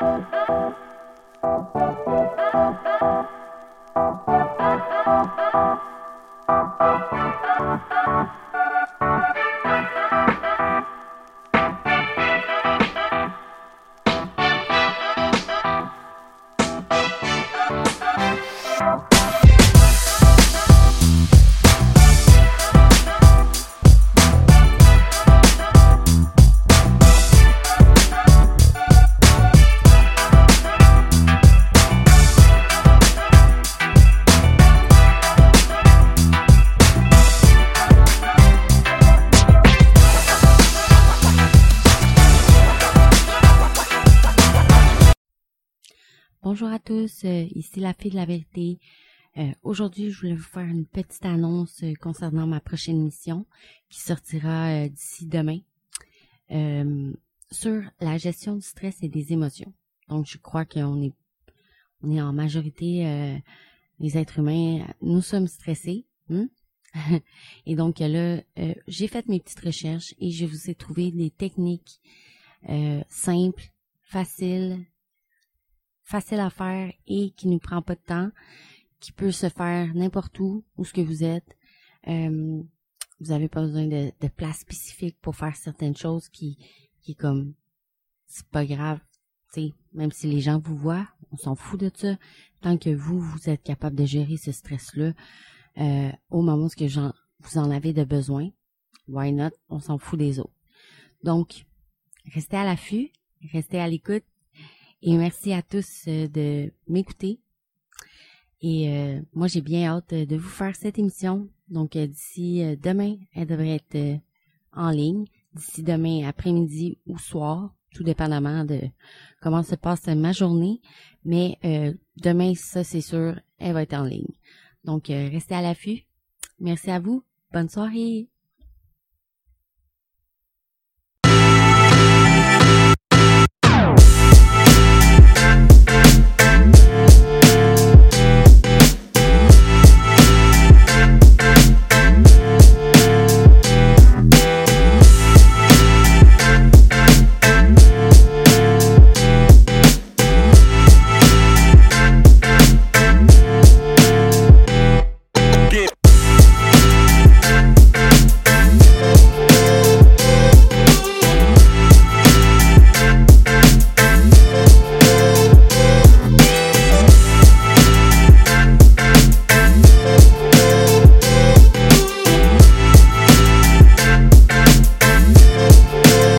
Thank you. Bonjour à tous, euh, ici la fille de la vérité. Euh, Aujourd'hui, je voulais vous faire une petite annonce euh, concernant ma prochaine mission qui sortira d'ici demain sur la gestion du stress et des émotions. Donc, je crois qu'on est, on est en majorité les êtres humains, nous sommes stressés. hein? et donc là, j'ai fait mes petites recherches et je vous ai trouvé des techniques simples, faciles, facile à faire et qui ne prend pas de temps, qui peut se faire n'importe où, où ce que vous êtes. Euh, vous n'avez pas besoin de, place spécifique pour faire certaines choses qui, qui comme, c'est pas grave, tu même si les gens vous voient, on s'en fout de ça. Tant que vous, vous êtes capable de gérer ce stress-là, euh, au moment où vous en avez de besoin, why not, on s'en fout des autres. Donc, restez à l'affût, restez à l'écoute, et merci à tous euh, de m'écouter. Et euh, moi, j'ai bien hâte euh, de vous faire cette émission. Donc, euh, d'ici demain, elle devrait être en ligne. D'ici demain après-midi ou soir, tout dépendamment de comment se passe ma journée. Mais euh, demain, ça, c'est sûr, elle va être en ligne. Donc, restez à l'affût. Merci à vous. Bonne soirée.